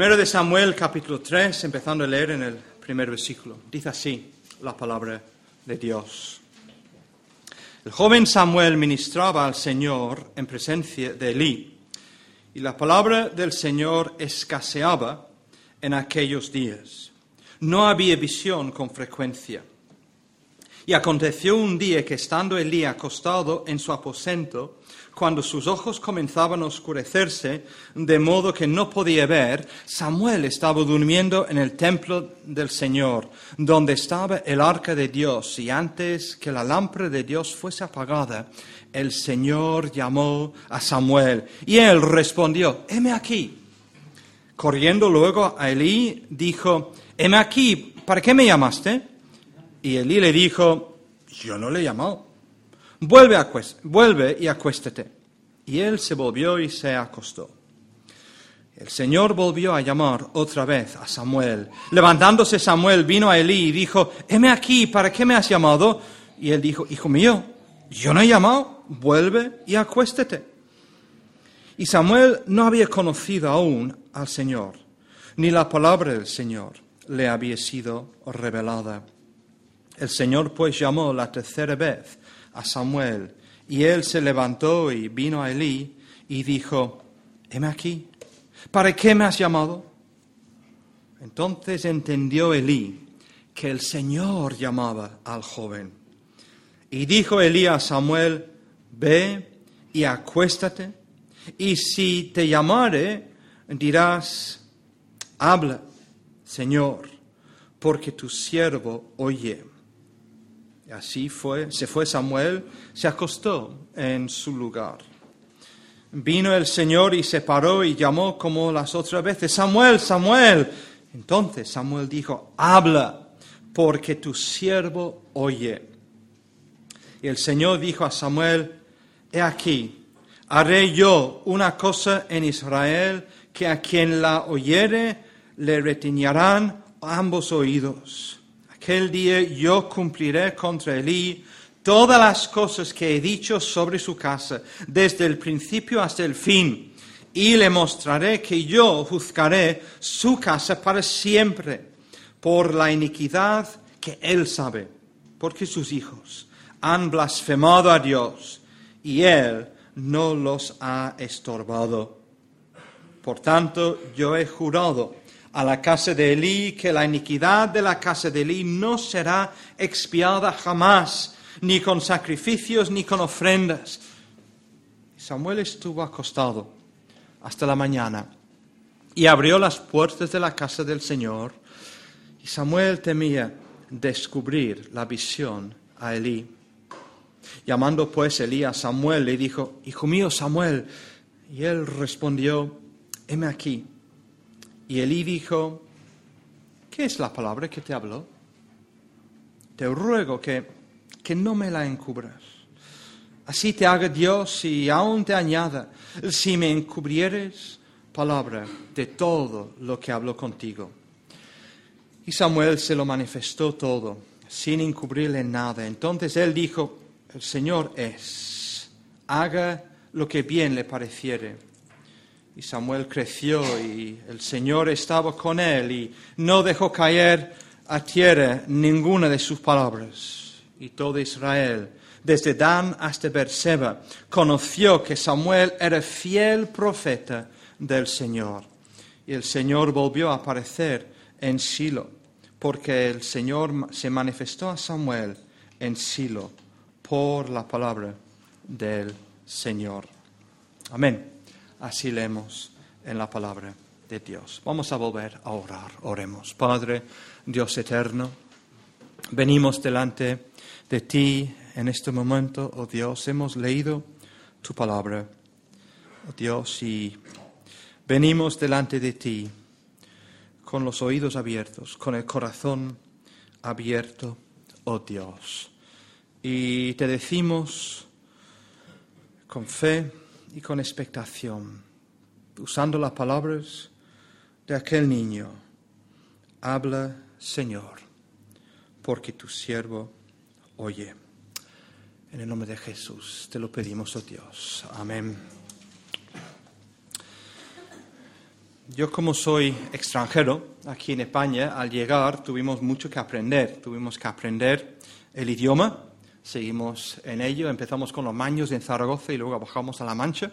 Primero de Samuel, capítulo 3, empezando a leer en el primer versículo. Dice así la palabra de Dios. El joven Samuel ministraba al Señor en presencia de Elí, y la palabra del Señor escaseaba en aquellos días. No había visión con frecuencia. Y aconteció un día que estando Elí acostado en su aposento, cuando sus ojos comenzaban a oscurecerse, de modo que no podía ver, Samuel estaba durmiendo en el templo del Señor, donde estaba el arca de Dios, y antes que la lámpara de Dios fuese apagada, el Señor llamó a Samuel, y él respondió, heme aquí. Corriendo luego a Elí, dijo, heme aquí, ¿para qué me llamaste? Y Elí le dijo, yo no le he llamado vuelve, vuelve y acuéstate. Y él se volvió y se acostó. El Señor volvió a llamar otra vez a Samuel. Levantándose Samuel vino a Elí y dijo, heme aquí, ¿para qué me has llamado? Y él dijo, hijo mío, yo no he llamado, vuelve y acuéstate. Y Samuel no había conocido aún al Señor, ni la palabra del Señor le había sido revelada. El Señor pues llamó la tercera vez a Samuel. Y él se levantó y vino a Elí y dijo, heme aquí, ¿para qué me has llamado? Entonces entendió Elí que el Señor llamaba al joven. Y dijo Elí a Samuel, ve y acuéstate, y si te llamare, dirás, habla, Señor, porque tu siervo oye. Así fue, se fue Samuel, se acostó en su lugar. Vino el Señor y se paró y llamó como las otras veces, Samuel, Samuel. Entonces Samuel dijo, habla, porque tu siervo oye. Y el Señor dijo a Samuel, he aquí, haré yo una cosa en Israel que a quien la oyere le retiñarán ambos oídos aquel día yo cumpliré contra Elí todas las cosas que he dicho sobre su casa, desde el principio hasta el fin, y le mostraré que yo juzgaré su casa para siempre por la iniquidad que él sabe, porque sus hijos han blasfemado a Dios y él no los ha estorbado. Por tanto, yo he jurado a la casa de Elí que la iniquidad de la casa de Elí no será expiada jamás, ni con sacrificios ni con ofrendas. Samuel estuvo acostado hasta la mañana y abrió las puertas de la casa del Señor. Y Samuel temía descubrir la visión a Elí. Llamando pues Elí a Samuel, le dijo, Hijo mío Samuel. Y él respondió, heme aquí. Y Elí dijo, ¿qué es la palabra que te habló? Te ruego que, que no me la encubras. Así te haga Dios y aún te añada, si me encubrieres palabra de todo lo que hablo contigo. Y Samuel se lo manifestó todo, sin encubrirle nada. Entonces él dijo, el Señor es, haga lo que bien le pareciere. Y Samuel creció y el Señor estaba con él y no dejó caer a tierra ninguna de sus palabras. Y todo Israel, desde Dan hasta Berseba, conoció que Samuel era fiel profeta del Señor. Y el Señor volvió a aparecer en Silo, porque el Señor se manifestó a Samuel en Silo por la palabra del Señor. Amén. Así leemos en la palabra de Dios. Vamos a volver a orar. Oremos. Padre, Dios eterno, venimos delante de ti en este momento, oh Dios. Hemos leído tu palabra, oh Dios, y venimos delante de ti con los oídos abiertos, con el corazón abierto, oh Dios. Y te decimos con fe, y con expectación, usando las palabras de aquel niño. Habla, Señor, porque tu siervo oye. En el nombre de Jesús te lo pedimos, oh Dios. Amén. yo como soy extranjero aquí en España, al llegar tuvimos mucho que aprender. Tuvimos que aprender el idioma, seguimos en ello, empezamos con los maños en Zaragoza y luego bajamos a La Mancha.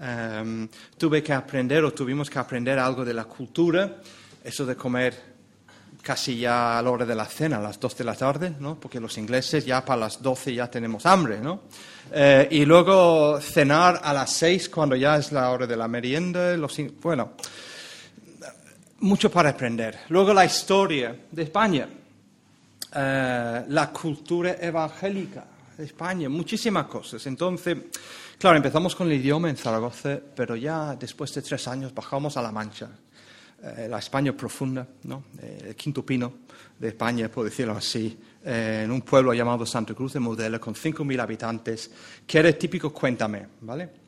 Em, tuve que aprender o tuvimos que aprender algo de la cultura, eso de comer casi ya a la hora de la cena, a las 2 de la tarde, ¿no? porque los ingleses ya para las 12 ya tenemos hambre, ¿no? Eh, y luego cenar a las 6 cuando ya es la hora de la merienda, los, bueno, mucho para aprender. Luego la historia de España, eh, la cultura evangélica de España, muchísimas cosas. Entonces, claro, empezamos con el idioma en Zaragoza, pero ya después de tres años bajamos a La Mancha eh, la España profunda, ¿no? Eh, el quinto pino de España, por decirlo así, eh, en un pueblo llamado Santa Cruz de Modelo, con 5.000 habitantes, que era el típico cuéntame, ¿vale?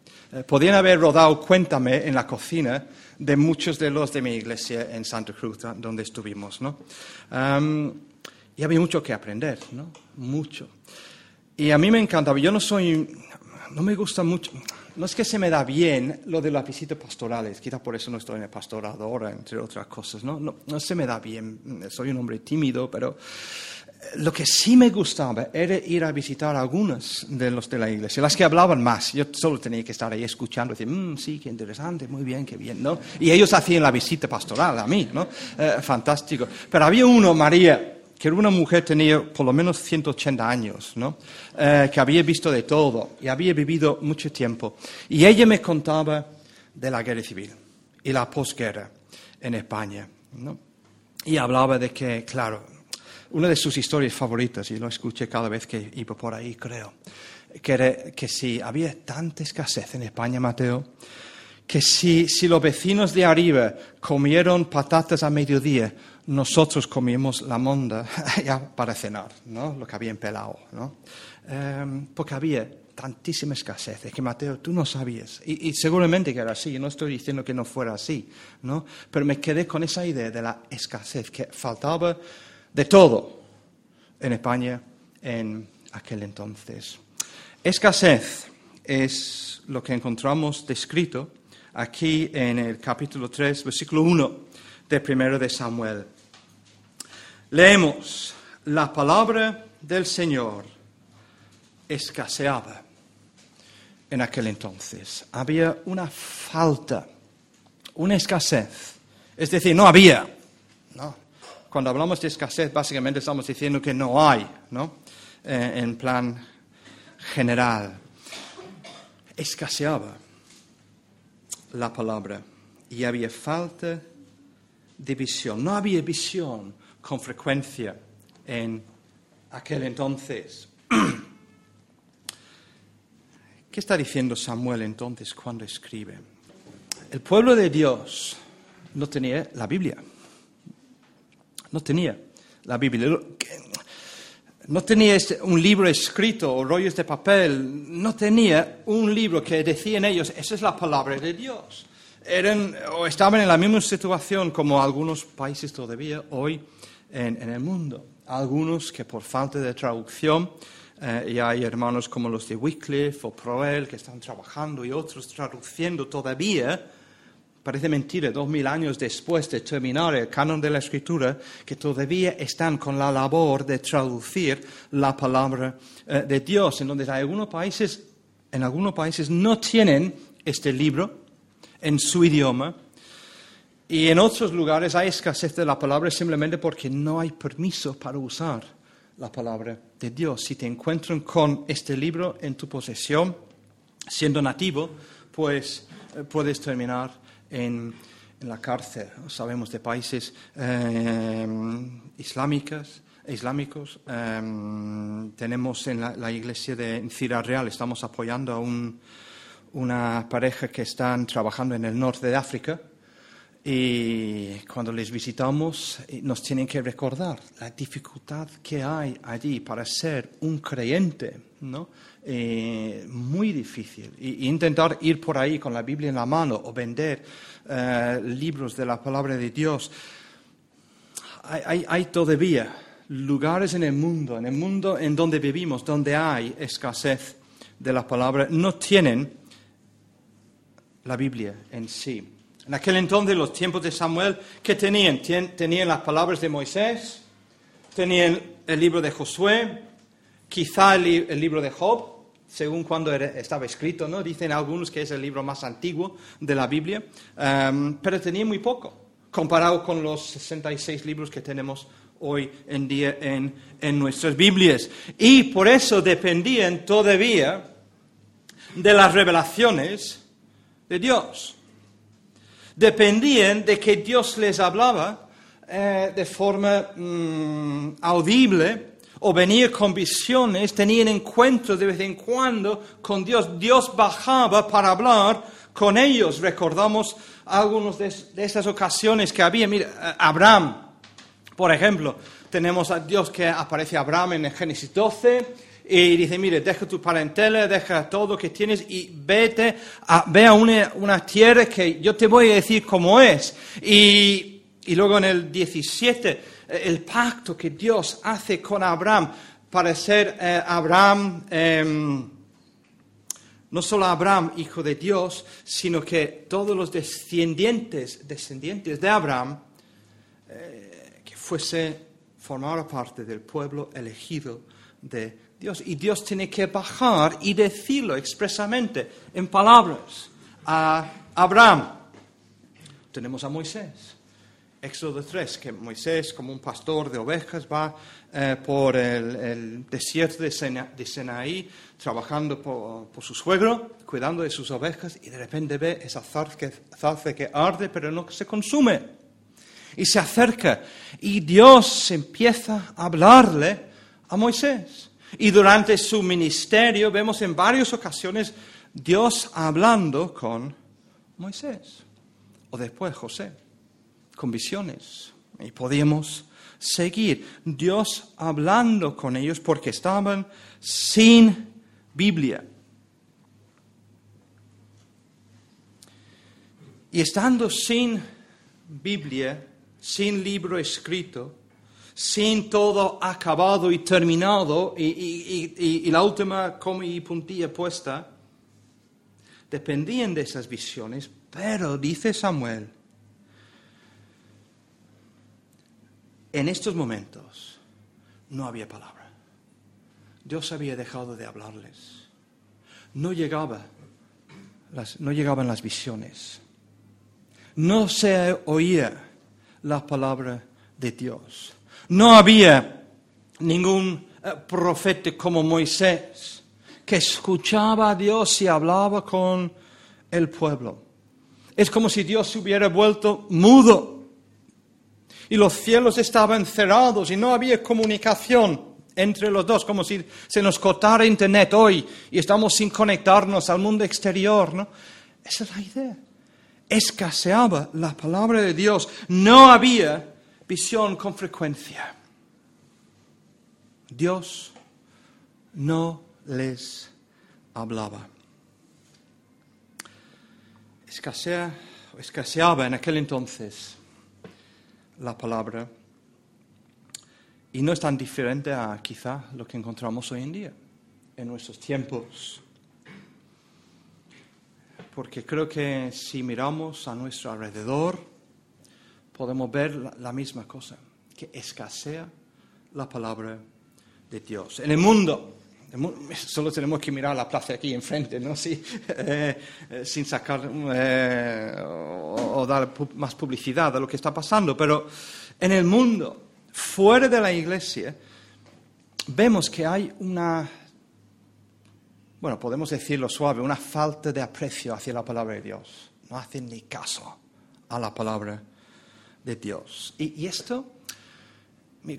podían haber rodado cuéntame en la cocina de muchos de los de mi iglesia en Santa Cruz, donde estuvimos, ¿no? Y había mucho que aprender, ¿no? Mucho. Y a mí me encantaba, yo no soy, no me gusta mucho, no es que se me da bien lo de las visitas pastorales, quizás por eso no estoy en el pastorado ahora, entre otras cosas, ¿no? No, se me da bien, soy un hombre tímido, pero eh, lo que sí me gustaba era ir a visitar algunas de los de la iglesia, las que hablaban más. Yo solo tenía que estar ahí escuchando, decir, mm, sí, qué interesante, muy bien, qué bien, ¿no? Y ellos hacían la visita pastoral a mí, ¿no? Eh, fantástico. Pero había uno, María, que era una mujer tenía por lo menos 180 años, ¿no? Eh, que había visto de todo y había vivido mucho tiempo. Y ella me contaba de la guerra civil y la posguerra en España. ¿no? Y hablaba de que, claro, una de sus historias favoritas, y lo escuché cada vez que iba por ahí, creo, que era que si había tanta escasez en España, Mateo, que si, si los vecinos de arriba comieron patatas a mediodía, nosotros comíamos la monda ya para cenar, ¿no? lo que habían pelado, ¿no? Em, porque había tantísima escasez, es que Mateo, tú no sabías, y, seguramente que era así, no estoy diciendo que no fuera así, ¿no? pero me quedé con esa idea de la escasez, que faltaba de todo en España en aquel entonces. Escasez es lo que encontramos descrito aquí en el capítulo 3, versículo 1 de primero de Samuel. Leemos, la palabra del Señor escaseaba en aquel entonces. Había una falta, una escasez. Es decir, no había. ¿no? Cuando hablamos de escasez, básicamente estamos diciendo que no hay, ¿no? Eh, en plan general. Escaseaba la palabra y había falta de visión. No había visión con frecuencia en aquel entonces. ¿Qué está diciendo Samuel entonces cuando escribe? El pueblo de Dios no tenía la Biblia. No tenía la Biblia. No tenía este, un libro escrito o rollos de papel. No tenía un libro que decían ellos, esa es la palabra de Dios eran o estaban en la misma situación como algunos países todavía hoy en, el mundo. Algunos que por falta de traducción, eh, y hay hermanos como los de Wycliffe o Proel que están trabajando y otros traduciendo todavía, parece mentira, dos mil años después de terminar el canon de la escritura, que todavía están con la labor de traducir la palabra eh, de Dios. En donde algunos países, en algunos países no tienen este libro, en su idioma. Y en otros lugares hay escasez de la palabra simplemente porque no hay permiso para usar la palabra de Dios. Si te encuentran con este libro en tu posesión, siendo nativo, pues eh, puedes terminar en, la cárcel. Sabemos de países eh, islámicos. Eh, tenemos en la, iglesia de Ciudad Real, estamos apoyando a un, una pareja que están trabajando en el norte de África y cuando les visitamos eh, nos tienen que recordar la dificultad que hay allí para ser un creyente, ¿no? Eh, muy difícil. Y, intentar ir por ahí con la Biblia en la mano o vender eh, libros de la palabra de Dios. hay todavía lugares en el mundo, en el mundo en donde vivimos, donde hay escasez de la palabra, no tienen la Biblia en sí. En aquel entonces, los tiempos de Samuel, ¿qué tenían? Tenían las palabras de Moisés, tenían el libro de Josué, quizá el, libro de Job, según cuando estaba escrito, ¿no? Dicen algunos que es el libro más antiguo de la Biblia, em, pero tenían muy poco, comparado con los 66 libros que tenemos hoy en día en, en nuestras Biblias. Y por eso dependían todavía de las revelaciones de Dios. Dependían de que Dios les hablaba eh, de forma mm, audible o venía con visiones, tenían encuentros de vez en cuando con Dios. Dios bajaba para hablar con ellos. Recordamos algunas de, de estas ocasiones que había. Mira, Abraham, por ejemplo, tenemos a Dios que aparece a Abraham en el Génesis 12 y dice, mire, deja tu parentela, deja todo que tienes y vete, ve a una, tierra que yo te voy a decir cómo es. Y, luego en el 17, el pacto que Dios hace con Abraham para ser eh, Abraham, em, no solo Abraham, hijo de Dios, sino que todos los descendientes, descendientes de Abraham, eh, que fuese formar parte del pueblo elegido de Dios. Y Dios tiene que bajar y decirlo expresamente en palabras a Abraham. Tenemos a Moisés. Éxodo 3, que Moisés, como un pastor de ovejas, va eh, por el, desierto de, Senaí, trabajando por, su suegro, cuidando de sus ovejas, y de repente ve esa zarza que arde, pero no se consume. Y se acerca, y Dios empieza a hablarle a Moisés. Y durante su ministerio vemos en varias ocasiones Dios hablando con Moisés o después José, con visiones. Y podíamos seguir Dios hablando con ellos porque estaban sin Biblia. Y estando sin Biblia, sin libro escrito, sin todo acabado y terminado y, la última coma y puntilla puesta, dependían de esas visiones, pero dice Samuel, en estos momentos no había palabra. Dios había dejado de hablarles. No llegaba, no llegaban las visiones. No se oía la palabra de Dios. No había ningún eh, profeta como Moisés que escuchaba a Dios y hablaba con el pueblo. Es como si Dios se hubiera vuelto mudo y los cielos estaban cerrados y no había comunicación entre los dos, como si se nos cortara internet hoy y estamos sin conectarnos al mundo exterior. ¿no? Esa es la idea. Escaseaba la palabra de Dios. No había visión con frecuencia. Dios no les hablaba. Escasea, escaseaba en aquel entonces la palabra y no es tan diferente a quizá lo que encontramos hoy en día, en nuestros tiempos. Porque creo que si miramos a nuestro alrededor, podemos ver la, misma cosa, que escasea la palabra de Dios. En el mundo, solo tenemos que mirar la plaza aquí enfrente, ¿no? Sí, eh, eh, sin sacar eh, o, dar más publicidad a lo que está pasando, pero en el mundo, fuera de la iglesia, vemos que hay una, bueno, podemos decirlo suave, una falta de aprecio hacia la palabra de Dios. No hacen ni caso a la palabra de Dios. Y, esto,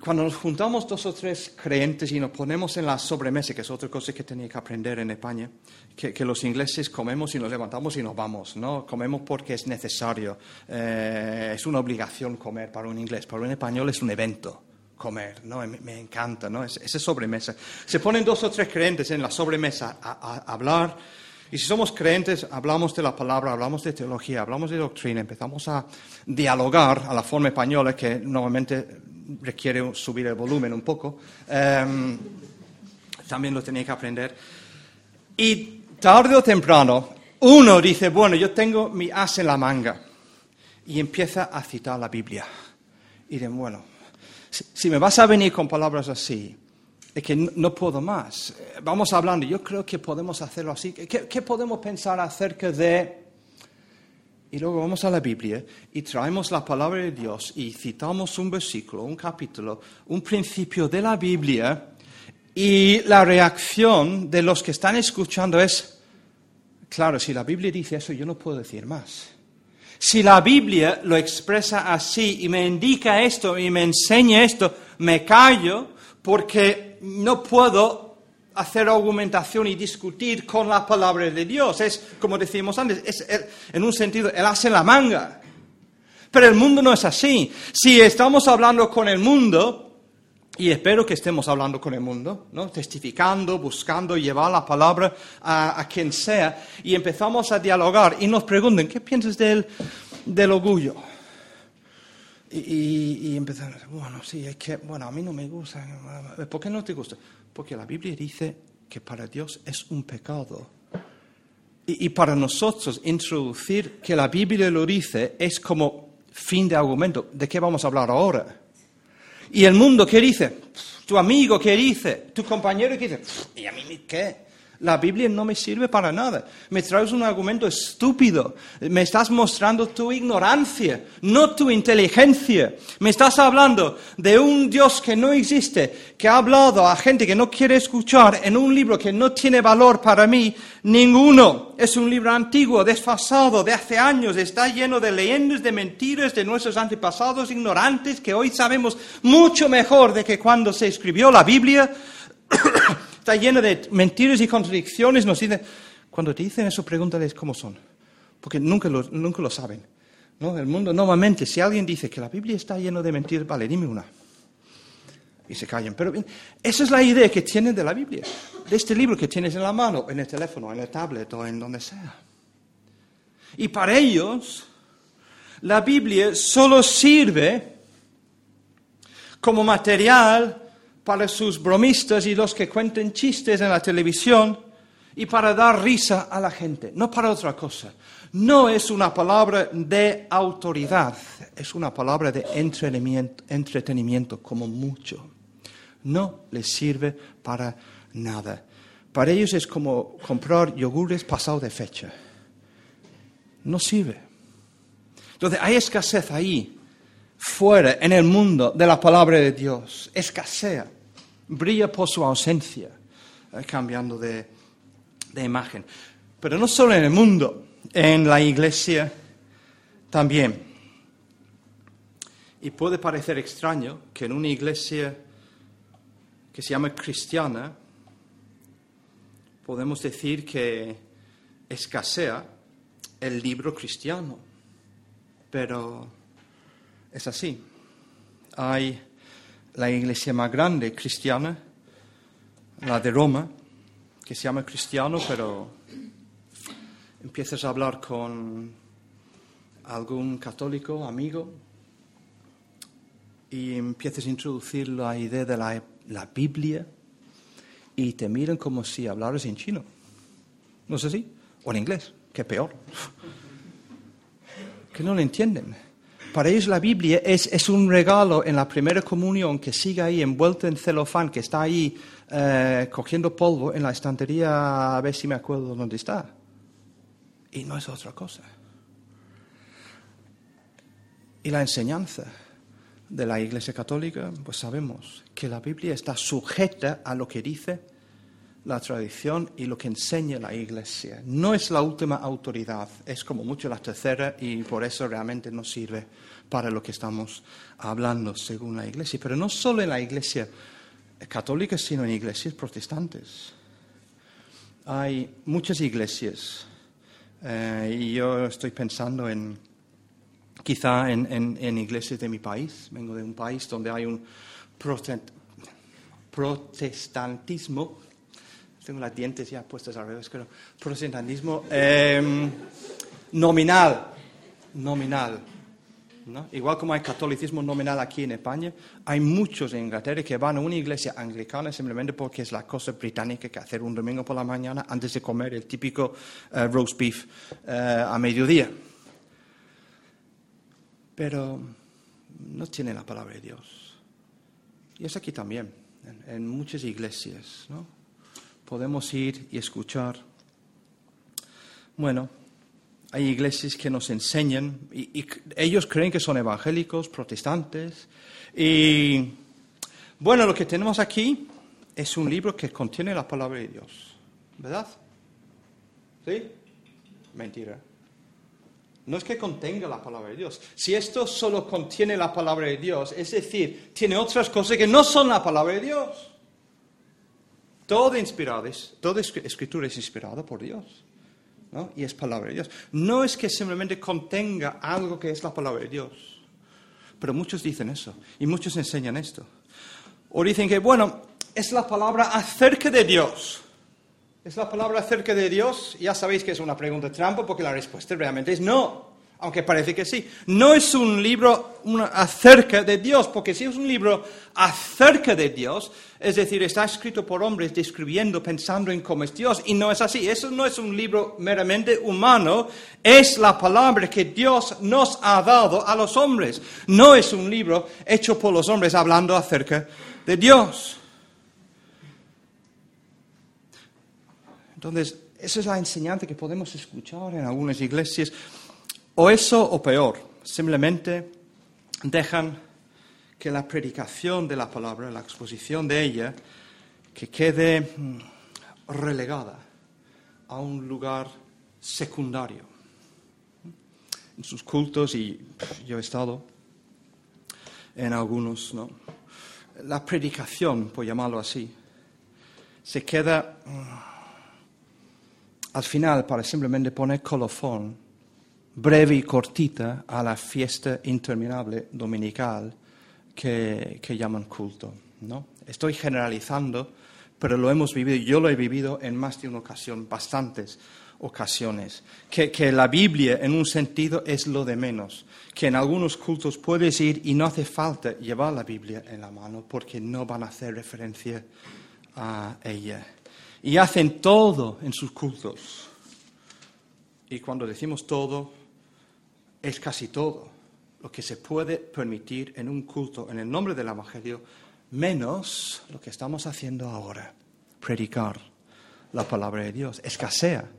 cuando nos juntamos dos o tres creyentes y nos ponemos en la sobremesa, que es otra cosa que tenía que aprender en España, que, los ingleses comemos y nos levantamos y nos vamos, ¿no? Comemos porque es necesario, eh, es una obligación comer para un inglés, para un español es un evento comer, ¿no? Me, encanta, ¿no? esa sobremesa. Se ponen dos o tres creyentes en la sobremesa a hablar y si somos creyentes, hablamos de la palabra, hablamos de teología, hablamos de doctrina, empezamos a dialogar a la forma española que normalmente requiere subir el volumen un poco. Em, también lo tenía que aprender. Y tarde o temprano, uno dice, bueno, yo tengo mi as en la manga. y empieza a citar la Biblia. Y de bueno, si, me vas a venir con palabras así, es que no, puedo más. Vamos hablando, yo creo que podemos hacerlo así. ¿Qué, podemos pensar acerca de...? Y luego vamos a la Biblia y traemos la palabra de Dios y citamos un versículo, un capítulo, un principio de la Biblia y la reacción de los que están escuchando es, claro, si la Biblia dice eso, yo no puedo decir más. Si la Biblia lo expresa así y me indica esto y me enseña esto, me callo porque no puedo hacer argumentación y discutir con la palabra de Dios. Es, como decíamos antes, es en un sentido, él hace la manga. Pero el mundo no es así. Si estamos hablando con el mundo, y espero que estemos hablando con el mundo, ¿no? testificando, buscando llevar la palabra a, quien sea, y empezamos a dialogar y nos preguntan, ¿qué piensas del, del orgullo? Y, y, empezamos, bueno, sí, es que, bueno, a mí no me gusta. ¿Por qué no te gusta? Porque la Biblia dice que para Dios es un pecado. Y, para nosotros introducir que la Biblia lo dice es como fin de argumento. ¿De qué vamos a hablar ahora? ¿Y el mundo qué dice? ¿Tu amigo qué dice? ¿Tu compañero qué dice? ¿Y a mí qué? La Biblia no me sirve para nada. Me traes un argumento estúpido. Me estás mostrando tu ignorancia, no tu inteligencia. Me estás hablando de un Dios que no existe, que ha hablado a gente que no quiere escuchar en un libro que no tiene valor para mí. Ninguno. Es un libro antiguo, desfasado, de hace años. Está lleno de leyendas, de mentiras de nuestros antepasados ignorantes que hoy sabemos mucho mejor de que cuando se escribió la Biblia. Está lleno de mentiras y contradicciones. Nos dicen, cuando te dicen eso, pregúntales cómo son, porque nunca lo, nunca lo saben. ¿no? El mundo, normalmente, si alguien dice que la Biblia está llena de mentiras, vale, dime una. Y se callan. Pero esa es la idea que tienen de la Biblia, de este libro que tienes en la mano, en el teléfono, en el tablet o en donde sea. Y para ellos, la Biblia solo sirve como material para sus bromistas y los que cuenten chistes en la televisión y para dar risa a la gente, no para otra cosa. No es una palabra de autoridad, es una palabra de entretenimiento, como mucho. No les sirve para nada. Para ellos es como comprar yogures pasado de fecha. No sirve. Entonces hay escasez ahí fuera en el mundo de la palabra de Dios. Escasea, brilla por su ausencia, eh, cambiando de, de imagen. Pero no solo en el mundo, en la iglesia también. Y puede parecer extraño que en una iglesia que se llama cristiana, podemos decir que escasea el libro cristiano. Pero es así. Hay la iglesia más grande cristiana, la de Roma, que se llama cristiano, pero empiezas a hablar con algún católico, amigo, y empiezas a introducir la idea de la, la Biblia y te miran como si hablaras en chino. ¿No es así? O en inglés, que peor. que no lo entienden. Para ellos la Biblia es, un regalo en la primera comunión que sigue ahí envuelto en celofán, que está ahí eh, cogiendo polvo en la estantería, a ver si me acuerdo dónde está. Y no es otra cosa. Y la enseñanza de la Iglesia Católica, pues sabemos que la Biblia está sujeta a lo que dice la tradición y lo que enseña la Iglesia. No es la última autoridad, es como mucho la tercera y por eso realmente no sirve para lo que estamos hablando según la Iglesia. Pero no solo en la Iglesia católica, sino en iglesias protestantes. Hay muchas iglesias eh, y yo estoy pensando en quizá en, en, iglesias de mi país. Vengo de un país donde hay un protestantismo tengo las dientes ya puestas al revés, pero protestantismo em, nominal, nominal. ¿no? Igual como hay catolicismo nominal aquí en España, hay muchos en Inglaterra que van a una iglesia anglicana simplemente porque es la cosa británica que hacer un domingo por la mañana antes de comer el típico eh, roast beef eh, a mediodía. pero no tiene la palabra de Dios. Y es aquí también, en, muchas iglesias, ¿no? Podemos ir y escuchar. Bueno, hay iglesias que nos enseñan, y, ellos creen que son evangélicos, protestantes, y bueno, lo que tenemos aquí es un libro que contiene la palabra de Dios, ¿verdad? ¿Sí? Mentira. No es que contenga la palabra de Dios. Si esto solo contiene la palabra de Dios, es decir, tiene otras cosas que no son la palabra de Dios. Todo inspirado toda escritura es inspirada por Dios. ¿no? Y es palabra de Dios. No es que simplemente contenga algo que es la palabra de Dios. Pero muchos dicen eso. Y muchos enseñan esto. O dicen que, bueno, es la palabra acerca de Dios. ¿Es la palabra acerca de Dios? Ya sabéis que es una pregunta trampa porque la respuesta realmente es no, aunque parece que sí. No es un libro acerca de Dios, porque si es un libro acerca de Dios, es decir, está escrito por hombres describiendo, pensando en cómo es Dios, y no es así. Eso no es un libro meramente humano, es la palabra que Dios nos ha dado a los hombres. No es un libro hecho por los hombres hablando acerca de Dios. Entonces, esa es la enseñanza que podemos escuchar en algunas iglesias. O eso o peor, simplemente dejan que la predicación de la palabra, la exposición de ella, que quede mm, relegada a un lugar secundario. En sus cultos, y yo he estado en algunos, ¿no? La predicación, por llamarlo así, se queda mm, al final para simplemente poner colofón breve y cortita a la fiesta interminable dominical que, llaman culto. ¿no? Estoy generalizando, pero lo hemos vivido, yo lo he vivido en más de una ocasión, bastantes ocasiones, que, que, la Biblia en un sentido es lo de menos, que en algunos cultos puedes ir y no hace falta llevar la Biblia en la mano porque no van a hacer referencia a ella y hacen todo en sus cultos. Y cuando decimos todo, es casi todo lo que se puede permitir en un culto en el nombre del Evangelio, menos lo que estamos haciendo ahora, predicar la palabra de Dios. Escasea,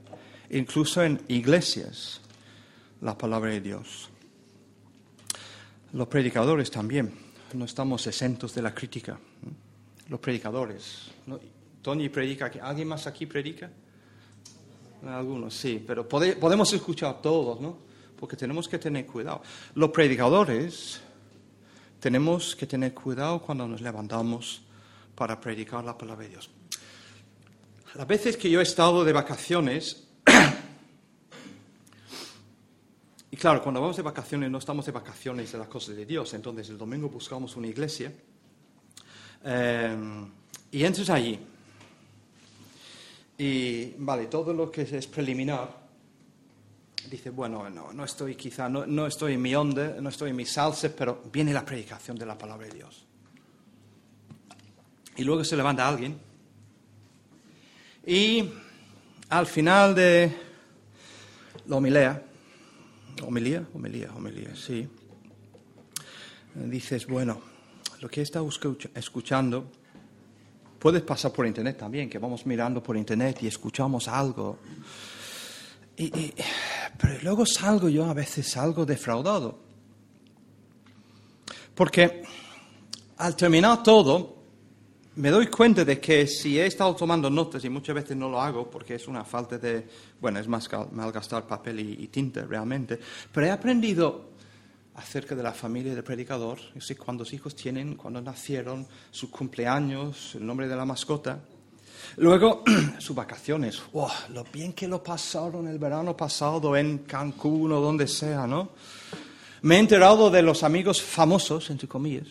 incluso en iglesias, la palabra de Dios. Los predicadores también, no estamos exentos de la crítica. Los predicadores, Tony predica aquí. ¿Alguien más aquí predica? Algunos, sí, pero podemos escuchar todos, ¿no? Porque tenemos que tener cuidado. Los predicadores tenemos que tener cuidado cuando nos levantamos para predicar la palabra de Dios. Las veces que yo he estado de vacaciones, y claro, cuando vamos de vacaciones no estamos de vacaciones de las cosas de Dios, entonces el domingo buscamos una iglesia eh, y entras allí y vale, todo lo que es preliminar, dice, bueno, no, no estoy quizá, no, no estoy en mi onda, no estoy en mi salsa, pero viene la predicación de la palabra de Dios. Y luego se levanta alguien y al final de la homilía, homilía, homilía, homilía, sí, dices, bueno, lo que estado escuchando Puedes pasar por internet también, que vamos mirando por internet y escuchamos algo. Pero luego salgo yo, a veces salgo defraudado. Porque al terminar todo, me doy cuenta de que si he estado tomando notas, y muchas veces no lo hago porque es una falta de, bueno, es más malgastar papel y tinta realmente, pero he aprendido acerca de la familia del predicador, yo sé cuántos hijos tienen, cuándo nacieron, sus cumpleaños, el nombre de la mascota. Luego, sus vacaciones. lo bien que lo pasaron el verano pasado en Cancún o donde sea, ¿no? Me he enterado de los amigos famosos, entre comillas,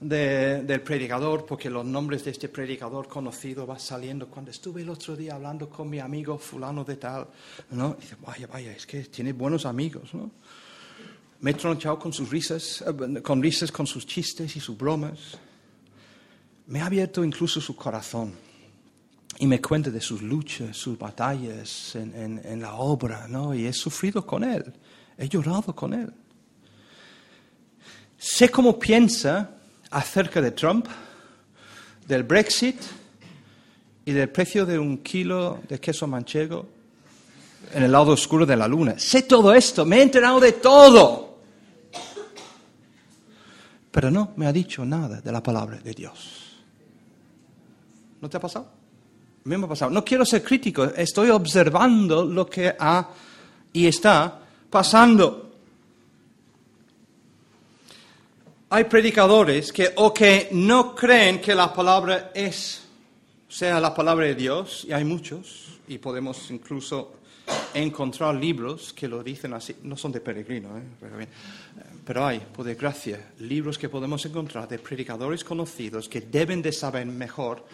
del predicador, porque los nombres de este predicador conocido van saliendo. Cuando estuve el otro día hablando con mi amigo fulano de tal, ¿no? dice, vaya, vaya, es que tiene buenos amigos, ¿no? Me he tronchado con sus risas, eh, con risas, con sus chistes y sus bromas. Me ha abierto incluso su corazón y me cuenta de sus luchas, sus batallas en, en, la obra, ¿no? Y he sufrido con él, he llorado con él. sé cómo piensa acerca de Trump, del Brexit y del precio de un kilo de queso manchego en el lado oscuro de la luna. Sé todo esto, me he enterado de todo. Pero no me ha dicho nada de la palabra de Dios. ¿No te ha pasado? Ha pasado. No quiero ser crítico, estoy observando lo que ha y está pasando. Hay predicadores que o que no creen que la palabra es, sea la palabra de Dios, y hay muchos, y podemos incluso encontrar libros que lo dicen así, no son de peregrino, ¿eh? pero hay, por desgracia, libros que podemos encontrar de predicadores conocidos que deben de saber mejor,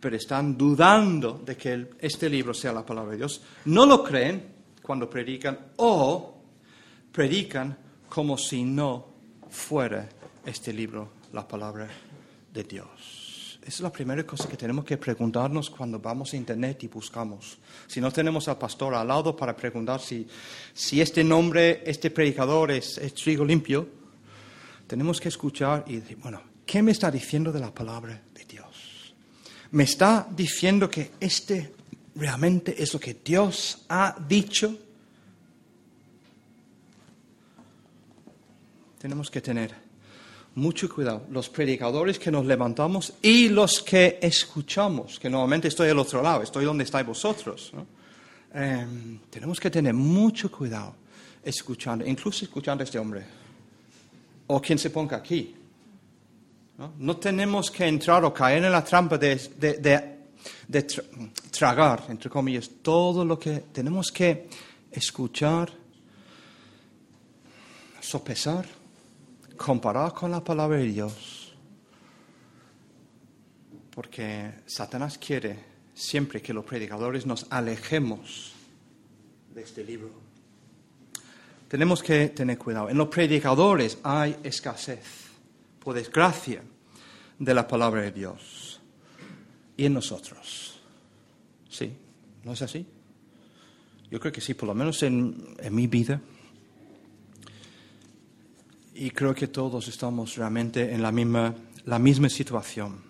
pero están dudando de que este libro sea la palabra de Dios. No lo creen cuando predican o predican como si no fuera este libro la palabra de Dios. Esa es la primera cosa que tenemos que preguntarnos cuando vamos a Internet y buscamos. Si no tenemos al pastor al lado para preguntar si, si este nombre, este predicador es, es trigo limpio, tenemos que escuchar y decir, bueno, ¿qué me está diciendo de la palabra? ¿Me está diciendo que este realmente es lo que Dios ha dicho? Tenemos que tener mucho cuidado. Los predicadores que nos levantamos y los que escuchamos, que normalmente estoy al otro lado, estoy donde estáis vosotros. Em, tenemos que tener mucho cuidado escuchando, incluso escuchando a este hombre o quien se ponga aquí. No, tenemos que entrar o caer en la trampa de, tragar, entre comillas, todo lo que tenemos que escuchar, sopesar comparar con la palabra de Dios, porque Satanás quiere siempre que los predicadores nos alejemos de este libro. Tenemos que tener cuidado. En los predicadores hay escasez, por desgracia, de la palabra de Dios. Y en nosotros. ¿Sí? ¿No es así? Yo creo que sí, por lo menos en, en mi vida y creo que todos estamos realmente en la misma, la misma situación.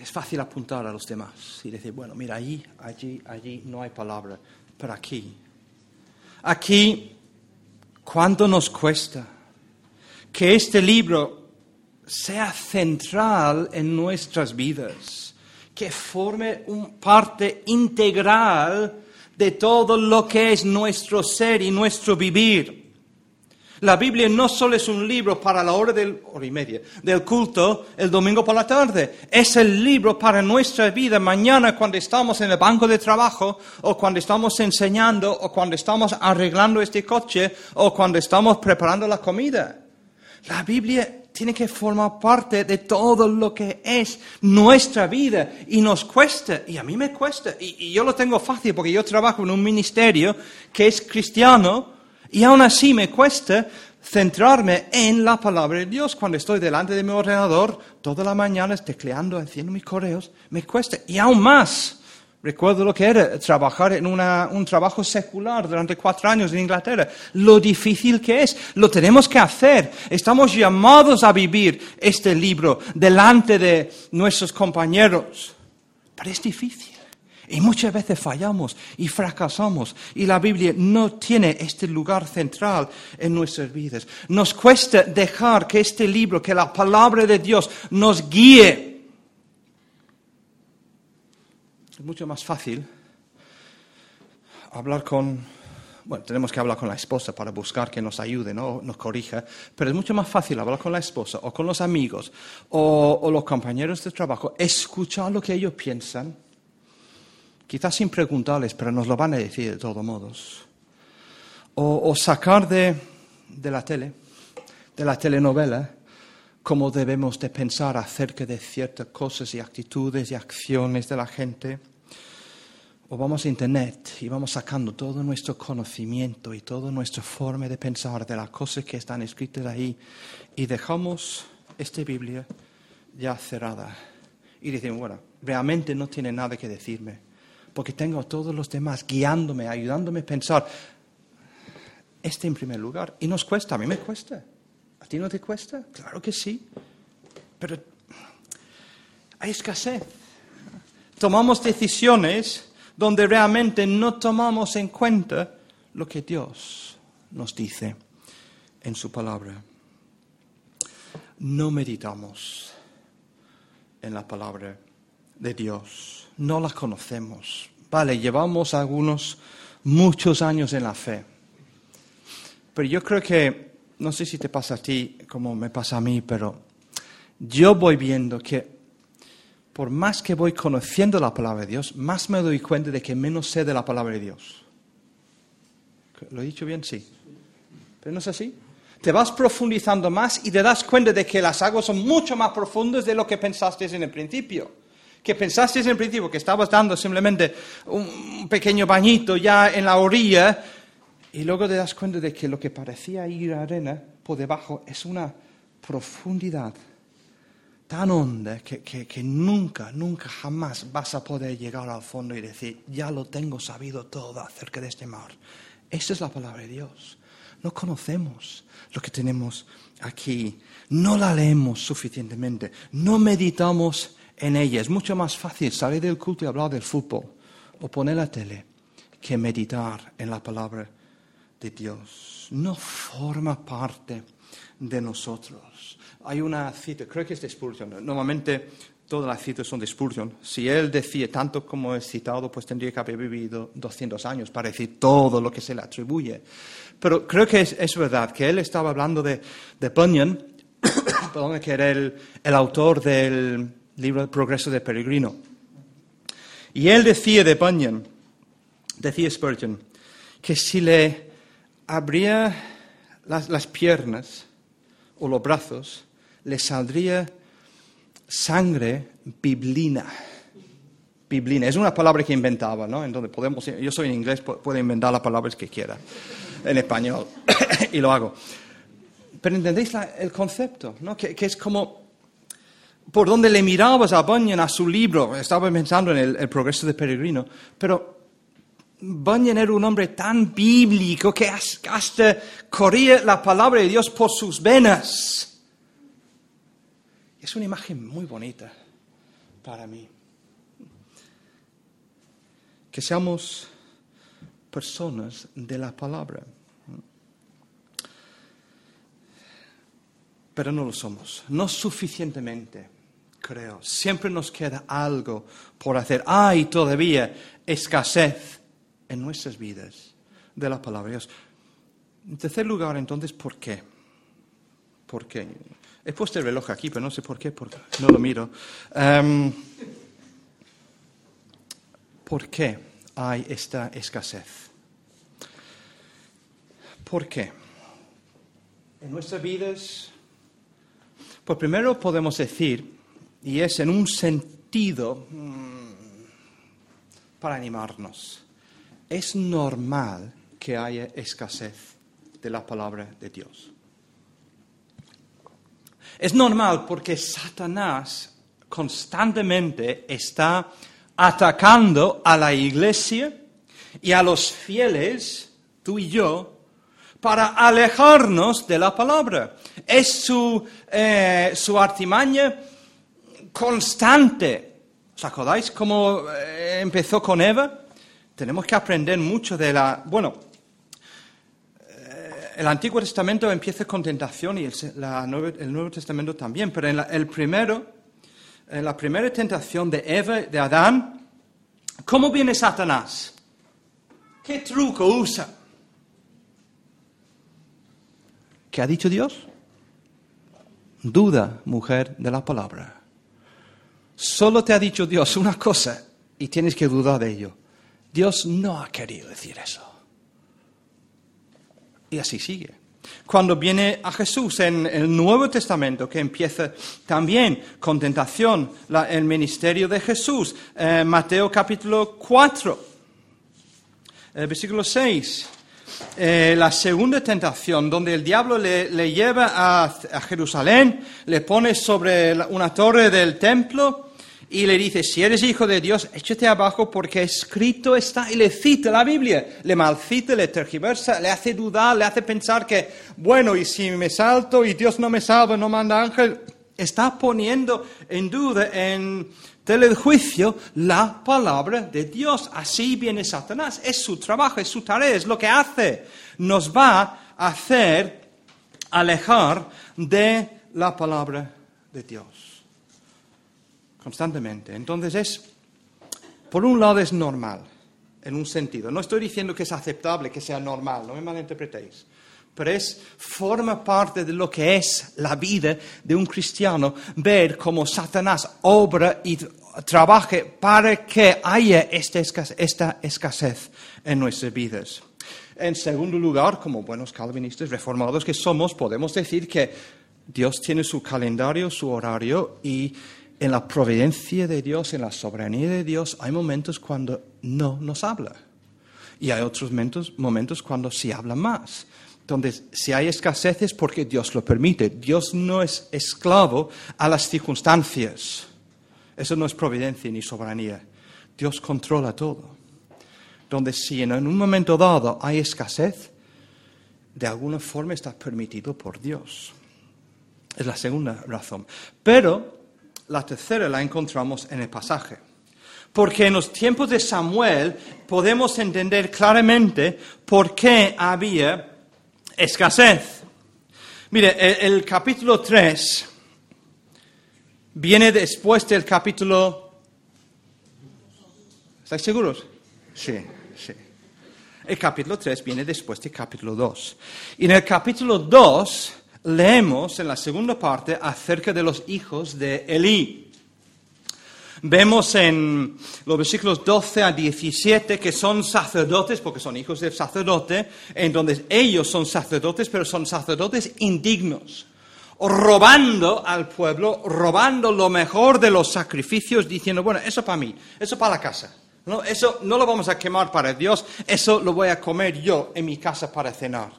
Es fácil apuntar a los demás y decir, bueno, mira, allí, allí, allí no hay palabra, pero aquí, aquí, ¿cuánto nos cuesta que este libro sea central en nuestras vidas, que forme un parte integral de todo lo que es nuestro ser y nuestro vivir. La Biblia no solo es un libro para la hora del, hora y media, del culto el domingo por la tarde, es el libro para nuestra vida mañana cuando estamos en el banco de trabajo o cuando estamos enseñando o cuando estamos arreglando este coche o cuando estamos preparando la comida. La Biblia tiene que formar parte de todo lo que es nuestra vida y nos cuesta, y a mí me cuesta, y, yo lo tengo fácil porque yo trabajo en un ministerio que es cristiano y aún así me cuesta centrarme en la palabra de Dios cuando estoy delante de mi ordenador toda la mañana tecleando, haciendo mis correos, me cuesta, y aún más Recuerdo lo que era trabajar en un trabajo secular durante cuatro años en Inglaterra. Lo difícil que es. Lo tenemos que hacer. Estamos llamados a vivir este libro delante de nuestros compañeros. Pero es difícil. Y muchas veces fallamos y fracasamos. Y la Biblia no tiene este lugar central en nuestras vidas. Nos cuesta dejar que este libro, que la palabra de Dios nos guíe es mucho más fácil hablar con, bueno, tenemos que hablar con la esposa para buscar que nos ayude, ¿no? nos corrija, pero es mucho más fácil hablar con la esposa o con los amigos o, los compañeros de trabajo, escuchar lo que ellos piensan, quizás sin preguntarles, pero nos lo van a decir de todos modos, o, sacar de, de la tele, de la telenovela, cómo debemos de pensar acerca de ciertas cosas y actitudes y acciones de la gente. O vamos a Internet y vamos sacando todo nuestro conocimiento y toda nuestra forma de pensar de las cosas que están escritas ahí y dejamos esta Biblia ya cerrada. Y decimos, bueno, realmente no tiene nada que decirme porque tengo a todos los demás guiándome, ayudándome a pensar. este en primer lugar. Y nos cuesta, a mí me cuesta. ¿A ti no te cuesta? Claro que sí. Pero hay escasez. Tomamos decisiones donde realmente no tomamos en cuenta lo que Dios nos dice en su palabra. No meditamos en la palabra de Dios, no la conocemos. Vale, llevamos algunos, muchos años en la fe, pero yo creo que, no sé si te pasa a ti como me pasa a mí, pero yo voy viendo que por más que voy conociendo la palabra de Dios, más me doy cuenta de que menos sé de la palabra de Dios. ¿Lo he dicho bien? Sí. ¿Pero no es así? Te vas profundizando más y te das cuenta de que las aguas son mucho más profundas de lo que pensaste en el principio. Que pensaste en principio que estabas dando simplemente un pequeño bañito ya en la orilla y luego te das cuenta de que lo que parecía ir a arena por debajo es una profundidad tan honda que, que, nunca, nunca, jamás vas a poder llegar al fondo y decir, ya lo tengo sabido todo acerca de este mar. Esa es la palabra de Dios. No conocemos lo que tenemos aquí. No la leemos suficientemente. No meditamos en ella. Es mucho más fácil salir del culto y hablar del fútbol o poner la tele que meditar en la palabra de Dios. No forma parte de nosotros. Hay una cita, creo que es de Spurgeon. Normalmente todas las citas son de Spurgeon. Si él decía tanto como es citado, pues tendría que haber vivido 200 años para decir todo lo que se le atribuye. Pero creo que es, verdad que él estaba hablando de, de Bunyan, que era el, el autor del libro El Progreso de Peregrino. Y él decía de Bunyan, decía Spurgeon, que si le abría las, las piernas o los brazos, le saldría sangre biblina. Biblina. Es una palabra que inventaba, ¿no? Entonces podemos, yo soy en inglés, puedo inventar las palabras que quiera en español y lo hago. Pero entendéis el concepto, ¿no? Que, es como por donde le mirabas a Bunyan, a su libro, estaba pensando en el, el progreso de Peregrino, pero Bunyan era un hombre tan bíblico que hasta corría la palabra de Dios por sus venas. Es una imagen muy bonita para mí. Que seamos personas de la palabra. Pero no lo somos, no suficientemente, creo. Siempre nos queda algo por hacer. Hay todavía escasez en nuestras vidas de la palabra de Dios. En tercer lugar, entonces, ¿por qué? ¿Por qué? He puesto el reloj aquí, pero no sé por qué, porque no lo miro. Em, ¿Por qué hay esta escasez? ¿Por qué? En nuestras vidas, pues primero podemos decir, y es en un sentido mm, para animarnos, es normal que haya escasez de la palabra de Dios. Es normal porque Satanás constantemente está atacando a la iglesia y a los fieles, tú y yo, para alejarnos de la palabra. Es su, eh, artimaña constante. ¿Os acordáis cómo eh, empezó con Eva? Tenemos que aprender mucho de la... Bueno, el Antiguo Testamento empieza con tentación y el, Nuevo Testamento también, pero en el primero, en la primera tentación de Eva, de Adán, ¿cómo viene Satanás? ¿Qué truco usa? ¿Qué ha dicho Dios? Duda, mujer, de la palabra. Solo te ha dicho Dios una cosa y tienes que dudar de ello. Dios no ha querido decir eso. Y así sigue. Cuando viene a Jesús en el Nuevo Testamento, que empieza también con tentación, el ministerio de Jesús, eh, Mateo capítulo 4, eh, versículo 6. Eh, la segunda tentación, donde el diablo le, lleva a, Jerusalén, le pone sobre una torre del templo y le dice, si eres hijo de Dios, échate abajo porque escrito está, y le cita la Biblia, le malcita, le tergiversa, le hace dudar, le hace pensar que, bueno, y si me salto y Dios no me salva, no manda ángel, está poniendo en duda, en juicio la palabra de Dios. Así viene Satanás. Es su trabajo, es su tarea, es lo que hace. Nos va a hacer alejar de la palabra de Dios. Constantemente. Entonces es, por un lado es normal, en un sentido. No estoy diciendo que es aceptable, que sea normal, no me malinterpretéis pero es, forma parte de lo que es la vida de un cristiano, ver cómo Satanás obra y trabaje para que haya esta escasez, en nuestras vidas. En segundo lugar, como buenos calvinistas reformados que somos, podemos decir que Dios tiene su calendario, su horario y en la providencia de Dios, en la soberanía de Dios, hay momentos cuando no nos habla. Y hay otros momentos, momentos cuando sí habla más. Entonces, si hay escasez es porque Dios lo permite. Dios no es esclavo a las circunstancias. Eso no es providencia ni soberanía. Dios controla todo. Donde si en un momento dado hay escasez, de alguna forma está permitido por Dios. Es la segunda razón. Pero la tercera la encontramos en el pasaje. Porque en los tiempos de Samuel podemos entender claramente por qué había escasez. Mire, el, capítulo 3 viene después del capítulo... ¿Estáis seguros? Sí, sí. El capítulo 3 viene después del capítulo 2. Y en el capítulo 2 leemos en la segunda parte acerca de los hijos de Elí. Vemos en los versículos 12 a 17 que son sacerdotes, porque son hijos del sacerdote, en donde ellos son sacerdotes, pero son sacerdotes indignos, robando al pueblo, robando lo mejor de los sacrificios, diciendo, bueno, eso para mí, eso para la casa. No, eso no lo vamos a quemar para Dios, eso lo voy a comer yo en mi casa para cenar.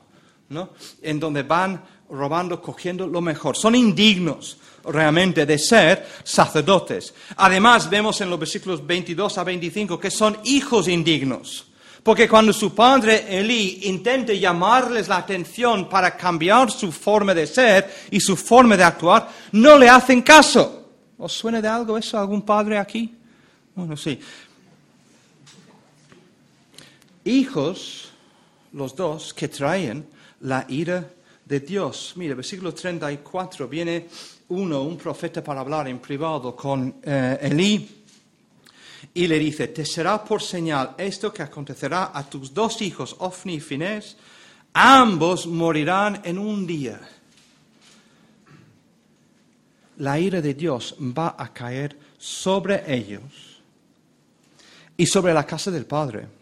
¿no? En donde van robando, cogiendo lo mejor. Son indignos realmente de ser sacerdotes. Además, vemos en los versículos 22 a 25 que son hijos indignos. Porque cuando su padre Elí intenta llamarles la atención para cambiar su forma de ser y su forma de actuar, no le hacen caso. ¿Os suena de algo eso algún padre aquí? Bueno, sí. Hijos, los dos, que traen la ira de Dios. Mira, versículo 34 viene uno, un profeta, para hablar en privado con eh, Elí y le dice, te será por señal esto que acontecerá a tus dos hijos, Ofni y Finés, ambos morirán en un día. La ira de Dios va a caer sobre ellos y sobre la casa del Padre.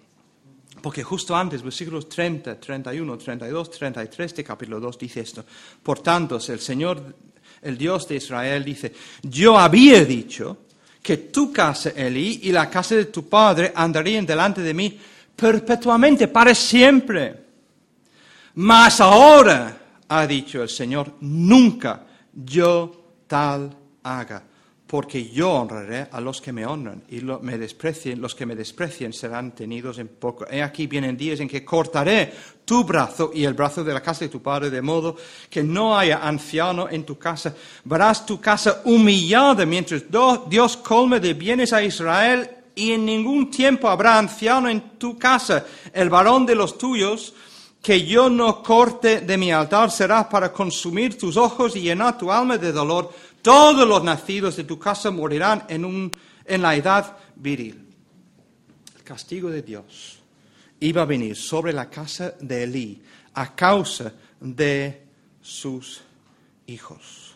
Porque justo antes, versículos 30, 31, 32, 33 de capítulo 2 dice esto. Por tanto, el Señor el Dios de Israel, dice, yo había dicho que tu casa, Eli, y la casa de tu padre andarían delante de mí perpetuamente, para siempre. Mas ahora, ha dicho el Señor, nunca yo tal haga porque yo honraré a los que me honran y me desprecien, los que me desprecien serán tenidos en poco. He aquí vienen días en que cortaré tu brazo y el brazo de la casa de tu padre, de modo que no haya anciano en tu casa. Verás tu casa humillada mientras Dios colme de bienes a Israel y en ningún tiempo habrá anciano en tu casa. El varón de los tuyos que yo no corte de mi altar será para consumir tus ojos y llenar tu alma de dolor todos los nacidos de tu casa morirán en, la edad viril. El castigo de Dios iba a venir sobre la casa de Elí a causa de sus hijos.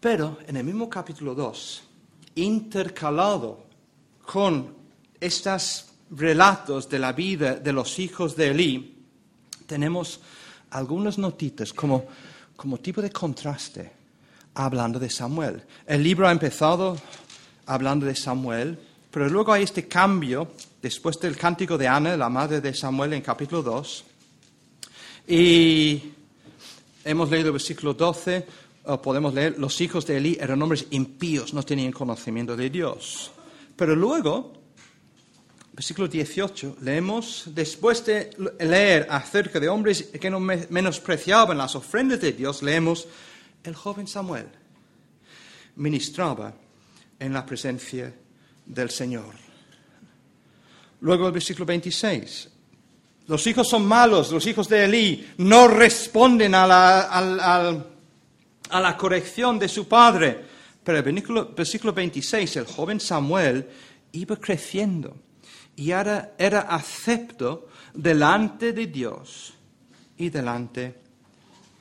Pero en el mismo capítulo 2, intercalado con estos relatos de la vida de los hijos de Elí, tenemos algunas notitas como como tipo de contraste hablando de Samuel. El libro ha empezado hablando de Samuel, pero luego hay este cambio después del cántico de Ana, la madre de Samuel, en capítulo 2. Y hemos leído el versículo 12, eh, podemos leer, los hijos de Elí eran hombres impíos, no tenían conocimiento de Dios. Pero luego, versículo 18, leemos, después de leer acerca de hombres que no menospreciaban las ofrendas de Dios, leemos, el joven Samuel ministraba en la presencia del Señor. Luego el versículo 26. Los hijos son malos, los hijos de Elí no responden a la, a la corrección de su padre. Pero el versículo, 26, el joven Samuel iba creciendo y era, era acepto delante de Dios y delante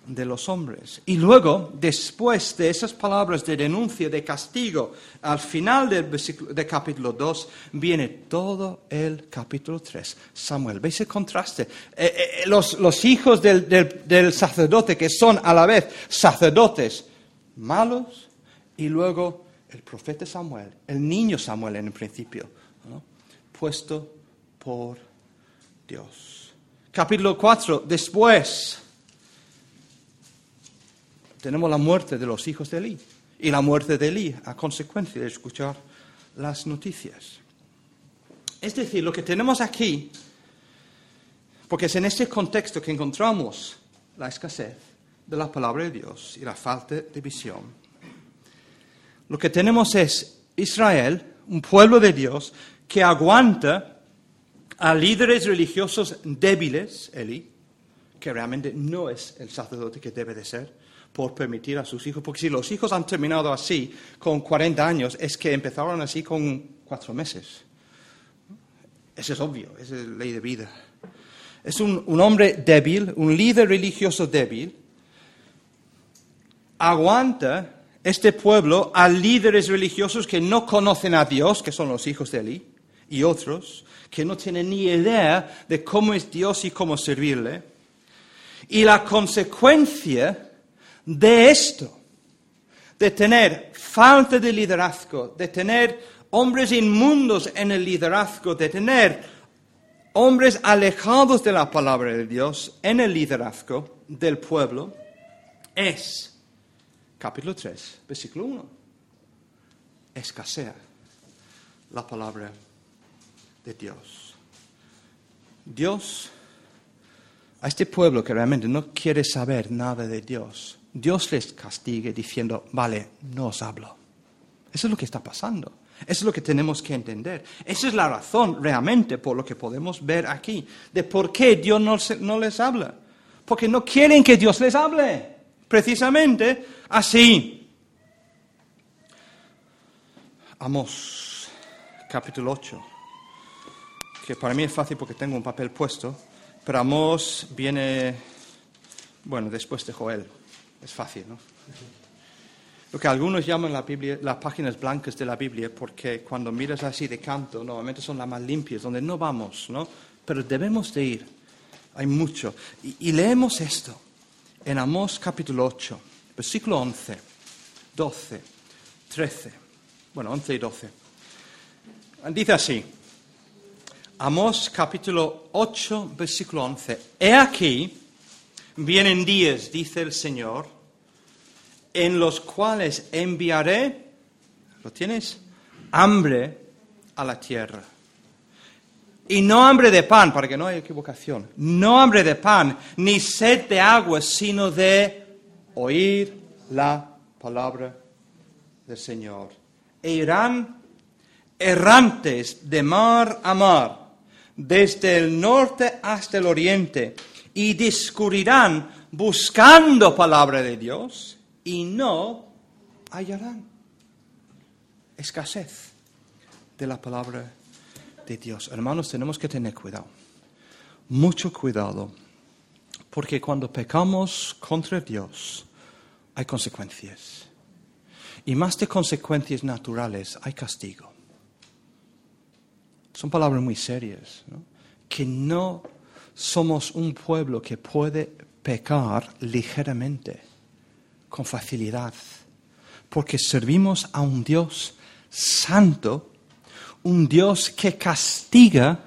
de los hombres. Y luego, después de esas palabras de denuncia, de castigo, al final del, capítulo 2, viene todo el capítulo 3. Samuel, ¿veis el contraste? Eh, eh, eh, los, hijos del, sacerdote que son a la vez sacerdotes malos y luego el profeta Samuel, el niño Samuel en el principio, puesto por Dios. Capítulo 4, después tenemos la muerte de los hijos de Elí y la muerte de Elí a consecuencia de escuchar las noticias. Es decir, lo que tenemos aquí, porque es en este contexto que encontramos la escasez de la palabra de Dios y la falta de visión. Lo que tenemos es Israel, un pueblo de Dios, que aguanta a líderes religiosos débiles, Eli, que realmente no es el sacerdote que debe de ser, por permitir a sus hijos, porque si los hijos han terminado así con 40 años, es que empezaron así con cuatro meses. Eso es obvio, esa es ley de vida. Es un, un hombre débil, un líder religioso débil, aguanta este pueblo a líderes religiosos que no conocen a Dios, que son los hijos de Eli, y otros que no tienen ni idea de cómo es Dios y cómo servirle. Y la consecuencia de esto, de tener falta de liderazgo, de tener hombres inmundos en el liderazgo, de tener hombres alejados de la palabra de Dios en el liderazgo del pueblo, es, capítulo 3, versículo 1, escasea la palabra de Dios. Dios, a este pueblo que realmente no quiere saber nada de Dios, Dios les castigue diciendo, vale, no os hablo. Eso es lo que está pasando. Eso es lo que tenemos que entender. Esa es la razón realmente por lo que podemos ver aquí, de por qué Dios no, no les habla. Porque no quieren que Dios les hable. Precisamente así. Amos, capítulo 8, que para mí es fácil porque tengo un papel puesto, pero Amos viene, bueno, después de Joel. Es fácil, ¿no? Lo que algunos llaman las páginas blancas de la Biblia, porque cuando miras así de canto, normalmente son las más limpias, donde no vamos, ¿no? Pero debemos de ir. Hay mucho. Y, leemos esto en Amós capítulo 8, versículo 11, 12, 13. Bueno, 11 y 12. Dice así. Amós capítulo 8, versículo 11. He aquí, vienen días, dice el Señor, en los cuales enviaré, ¿lo tienes? Hambre a la tierra. Y no hambre de pan, para que no haya equivocación. No hambre de pan, ni sed de agua, sino de oír la palabra del Señor. E irán errantes de mar a mar, desde el norte hasta el oriente, y discurrirán buscando palabra de Dios y no hallarán. Escasez de la palabra de Dios. Hermanos, tenemos que tener cuidado, mucho cuidado, porque cuando pecamos contra Dios hay consecuencias. Y más de consecuencias naturales, hay castigo. Son palabras muy serias, que no somos un pueblo que puede pecar ligeramente con facilidad, porque servimos a un Dios santo, un Dios que castiga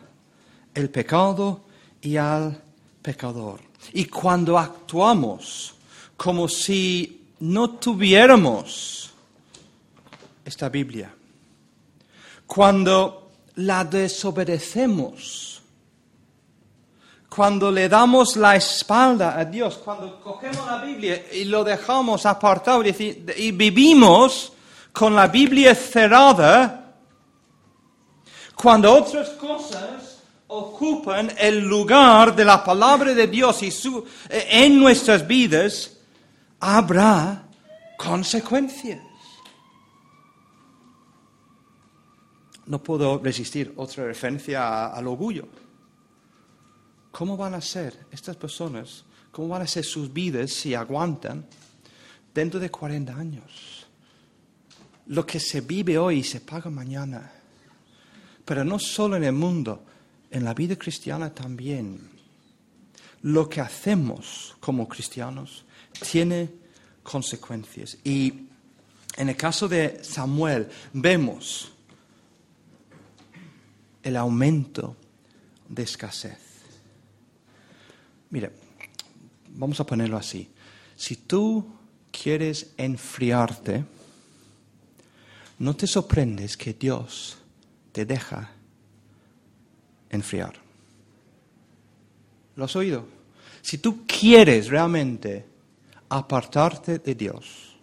el pecado y al pecador. Y cuando actuamos como si no tuviéramos esta Biblia, cuando la desobedecemos, cuando le damos la espalda a Dios, cuando cogemos la Biblia y lo dejamos apartado y, vivimos con la Biblia cerrada, cuando otras cosas ocupan el lugar de la palabra de Dios y su, en nuestras vidas, habrá consecuencias. No puedo resistir otra referencia al orgullo. ¿Cómo van a ser estas personas? ¿Cómo van a ser sus vidas si aguantan dentro de 40 años? Lo que se vive hoy se paga mañana. Pero no solo en el mundo, en la vida cristiana también. Lo que hacemos como cristianos tiene consecuencias. Y en el caso de Samuel vemos el aumento de escasez. Mira, vamos a ponerlo así. Si tú quieres enfriarte, no te sorprendes que Dios te deja enfriar. ¿Lo has oído? Si tú quieres realmente apartarte de Dios,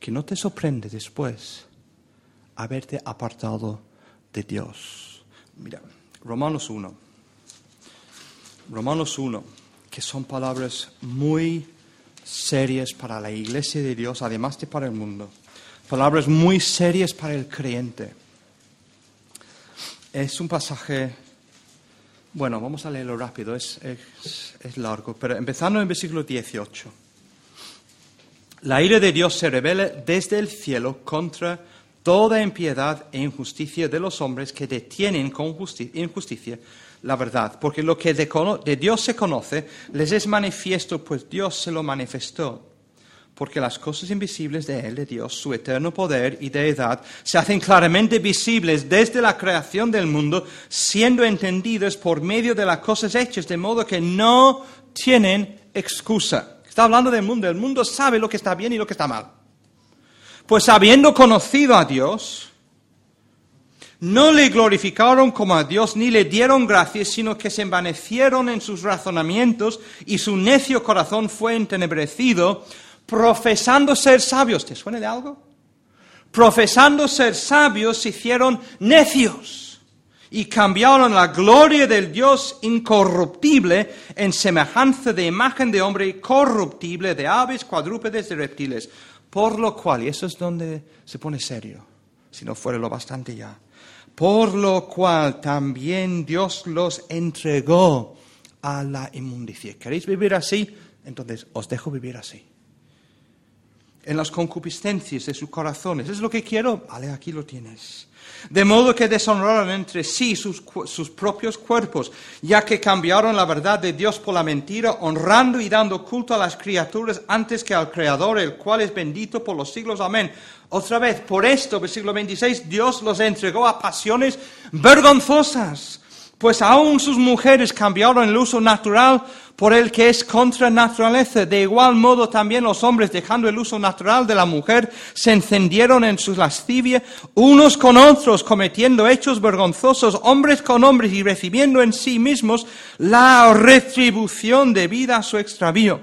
que no te sorprende después haberte apartado de Dios. Mira, Romanos 1. Romanos 1, que son palabras muy serias para la iglesia de Dios, además de para el mundo. Palabras muy serias para el creyente. Es un pasaje bueno, vamos a leerlo rápido, es, largo, pero empezando en versículo 18. La ira de Dios se revela desde el cielo contra toda impiedad e injusticia de los hombres que detienen con injusticia la verdad, porque lo que de Dios se conoce les es manifiesto, pues Dios se lo manifestó porque las cosas invisibles de Él, de Dios, su eterno poder y deidad, se hacen claramente visibles desde la creación del mundo, siendo entendidas por medio de las cosas hechas, de modo que no tienen excusa. Está hablando del mundo, el mundo sabe lo que está bien y lo que está mal. Pues habiendo conocido a Dios, no le glorificaron como a Dios ni le dieron gracias, sino que se envanecieron en sus razonamientos y su necio corazón fue entenebrecido profesando ser sabios. ¿Te suena de algo? Profesando ser sabios se hicieron necios y cambiaron la gloria del Dios incorruptible en semejanza de imagen de hombre corruptible, de aves, cuadrúpedes, de reptiles. Por lo cual, y eso es donde se pone serio, si no fuera lo bastante ya, por lo cual también Dios los entregó a la inmundicia. ¿Queréis vivir así? Entonces os dejo vivir así en las concupiscencias de sus corazones. ¿Es lo que quiero? Vale, aquí lo tienes. De modo que deshonraron entre sí sus, sus, propios cuerpos, ya que cambiaron la verdad de Dios por la mentira, honrando y dando culto a las criaturas antes que al Creador, el cual es bendito por los siglos. Amén. Otra vez, por esto, versículo 26, Dios los entregó a pasiones vergonzosas, pues aún sus mujeres cambiaron el uso natural por el que es contra naturaleza. De igual modo también los hombres, dejando el uso natural de la mujer, se encendieron en su lascivia unos con otros, cometiendo hechos vergonzosos, hombres con hombres, y recibiendo en sí mismos la retribución debida a su extravío.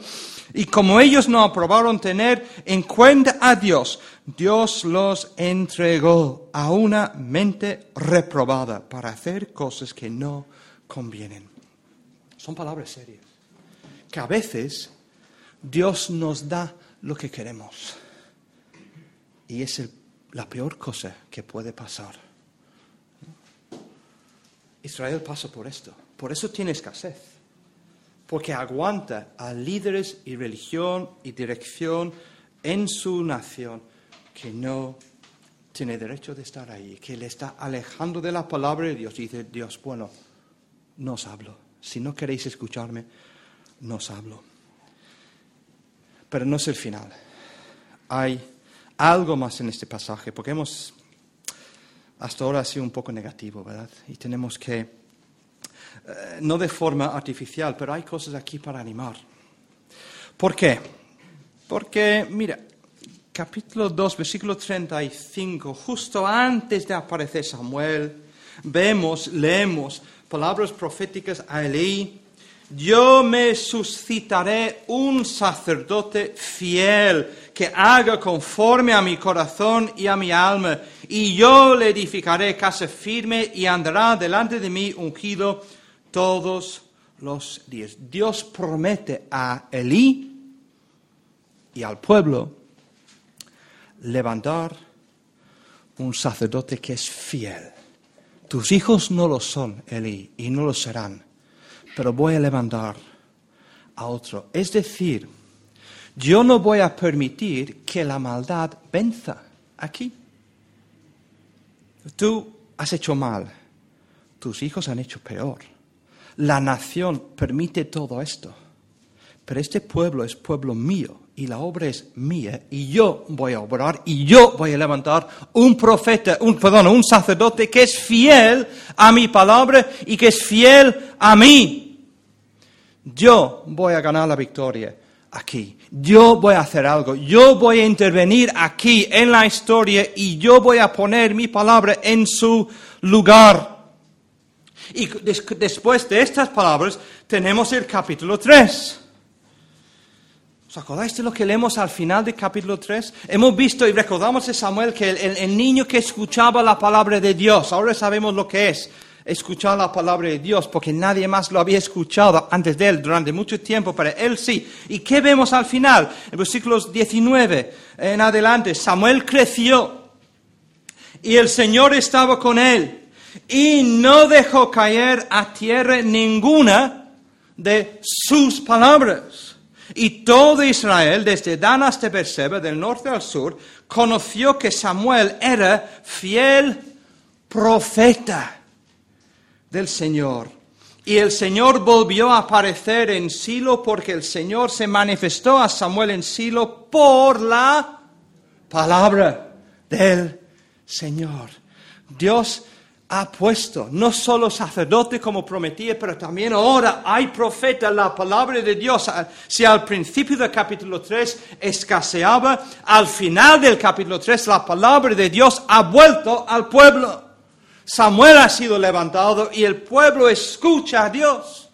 Y como ellos no aprobaron tener en cuenta a Dios, Dios los entregó a una mente reprobada para hacer cosas que no convienen. Son palabras serias que a veces Dios nos da lo que queremos. Y es la peor cosa que puede pasar. Israel pasa por esto. Por eso tiene escasez. Porque aguanta a líderes y religión y dirección en su nación que no tiene derecho de estar ahí, que le está alejando de la palabra de Dios. Y dice Dios, bueno, no os hablo. Si no queréis escucharme, nos habló. Pero no es el final. Hay algo más en este pasaje, porque hemos hasta ahora sido un poco negativo, ¿verdad? Y tenemos que, eh, no de forma artificial, pero hay cosas aquí para animar. ¿Por qué? Porque, mira, capítulo 2, versículo 35, justo antes de aparecer Samuel, vemos, leemos palabras proféticas a Elí. Yo me suscitaré un sacerdote fiel que haga conforme a mi corazón y a mi alma, y yo le edificaré casa firme y andará delante de mí ungido todos los días. Dios promete a Elí y al pueblo levantar un sacerdote que es fiel. Tus hijos no lo son, Elí, y no lo serán, pero voy a levantar a otro. Es decir, yo no voy a permitir que la maldad venza aquí. Tú has hecho mal, tus hijos han hecho peor. La nación permite todo esto, pero este pueblo es pueblo mío y la obra es mía y yo voy a obrar y yo voy a levantar un profeta, un perdón, un sacerdote que es fiel a mi palabra y que es fiel a mí. Yo voy a ganar la victoria aquí. Yo voy a hacer algo. Yo voy a intervenir aquí en la historia y yo voy a poner mi palabra en su lugar. Y después de estas palabras tenemos el capítulo 3. ¿Os acordáis de lo que leemos al final del capítulo 3? Hemos visto y recordamos de Samuel que el, niño que escuchaba la palabra de Dios, ahora sabemos lo que es escuchar la palabra de Dios, porque nadie más lo había escuchado antes de él durante mucho tiempo, pero él sí. ¿Y qué vemos al final? En versículos 19 en adelante, Samuel creció y el Señor estaba con él y no dejó caer a tierra ninguna de sus palabras. Y todo Israel, desde Dan hasta Berseba, del norte al sur, conoció que Samuel era fiel profeta del Señor. Y el Señor volvió a aparecer en Silo porque el Señor se manifestó a Samuel en Silo por la palabra del Señor. Dios ha puesto no solo sacerdote como prometía, pero también ahora hay profeta, la palabra de Dios. Si al principio del capítulo 3 escaseaba, al final del capítulo 3 la palabra de Dios ha vuelto al pueblo. Samuel ha sido levantado y el pueblo escucha a Dios,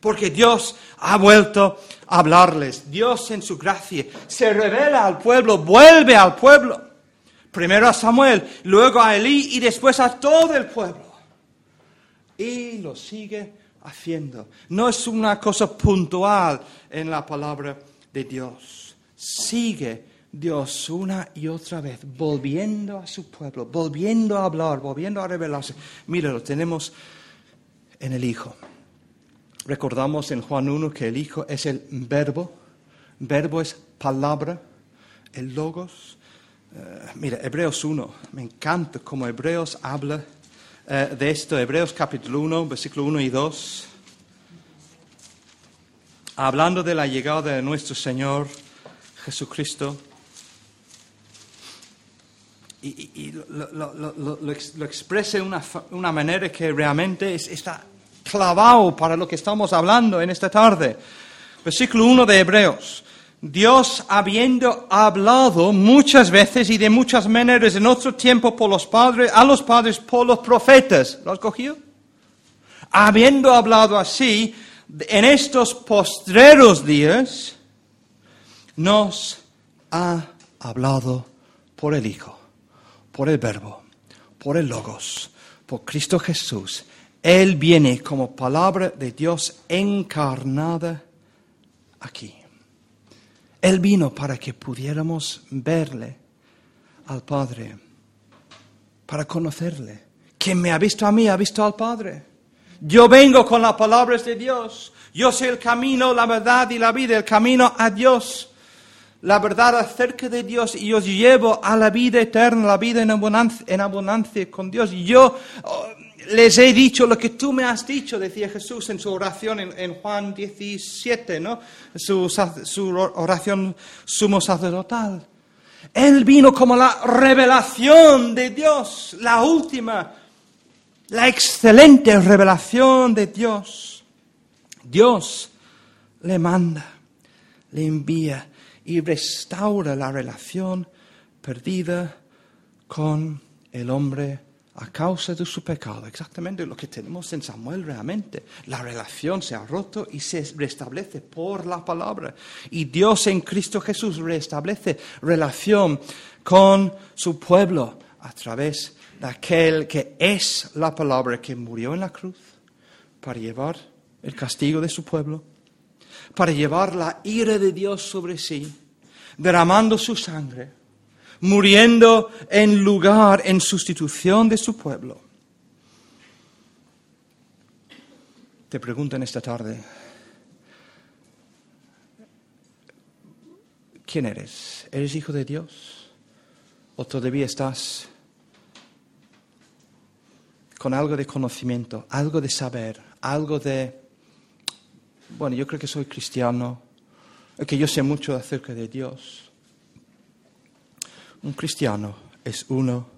porque Dios ha vuelto a hablarles. Dios en su gracia se revela al pueblo, vuelve al pueblo. Primero a Samuel, luego a Elí y después a todo el pueblo. Y lo sigue haciendo. No es una cosa puntual en la palabra de Dios. Sigue Dios una y otra vez, volviendo a su pueblo, volviendo a hablar, volviendo a revelarse. Mira, lo tenemos en el Hijo. Recordamos en Juan 1 que el Hijo es el verbo. Verbo es palabra, el logos. Eh, mira, Hebreos 1, me encanta cómo Hebreos habla eh, de esto. Hebreos capítulo 1, versículo 1 y 2. Hablando de la llegada de nuestro Señor Jesucristo. Y, lo, expresa de una, manera que realmente está clavado para lo que estamos hablando en esta tarde. Versículo 1 de Hebreos. Dios habiendo hablado muchas veces y de muchas maneras en otro tiempo por los padres, a los padres por los profetas. ¿Lo has cogido? Habiendo hablado así, en estos postreros días, nos ha hablado por el Hijo, por el Verbo, por el Logos, por Cristo Jesús. Él viene como palabra de Dios encarnada aquí. Él vino para que pudiéramos verle al Padre, para conocerle. Quien me ha visto a mí ha visto al Padre. Yo vengo con las palabras de Dios. Yo soy el camino, la verdad y la vida, el camino a Dios. La verdad acerca de Dios y os llevo a la vida eterna, la vida en abundancia, en abundancia con Dios. Yo oh, les he dicho lo que tú me has dicho, decía Jesús en su oración en, Juan 17, ¿no? Su, su, oración sumo sacerdotal. Él vino como la revelación de Dios, la última, la excelente revelación de Dios. Dios le manda, le envía y restaura la relación perdida con el hombre a causa de su pecado. Exactamente lo que tenemos en Samuel realmente. La relación se ha roto y se restablece por la palabra. Y Dios en Cristo Jesús restablece relación con su pueblo a través de aquel que es la palabra que murió en la cruz para llevar el castigo de su pueblo, para llevar la ira de Dios sobre sí, derramando su sangre, muriendo en lugar, en sustitución de su pueblo. Te preguntan esta tarde, ¿quién eres? ¿Eres hijo de Dios? ¿O todavía estás con algo de conocimiento, algo de saber, algo de, bueno, yo creo que soy cristiano, que yo sé mucho acerca de Dios. Un cristiano es uno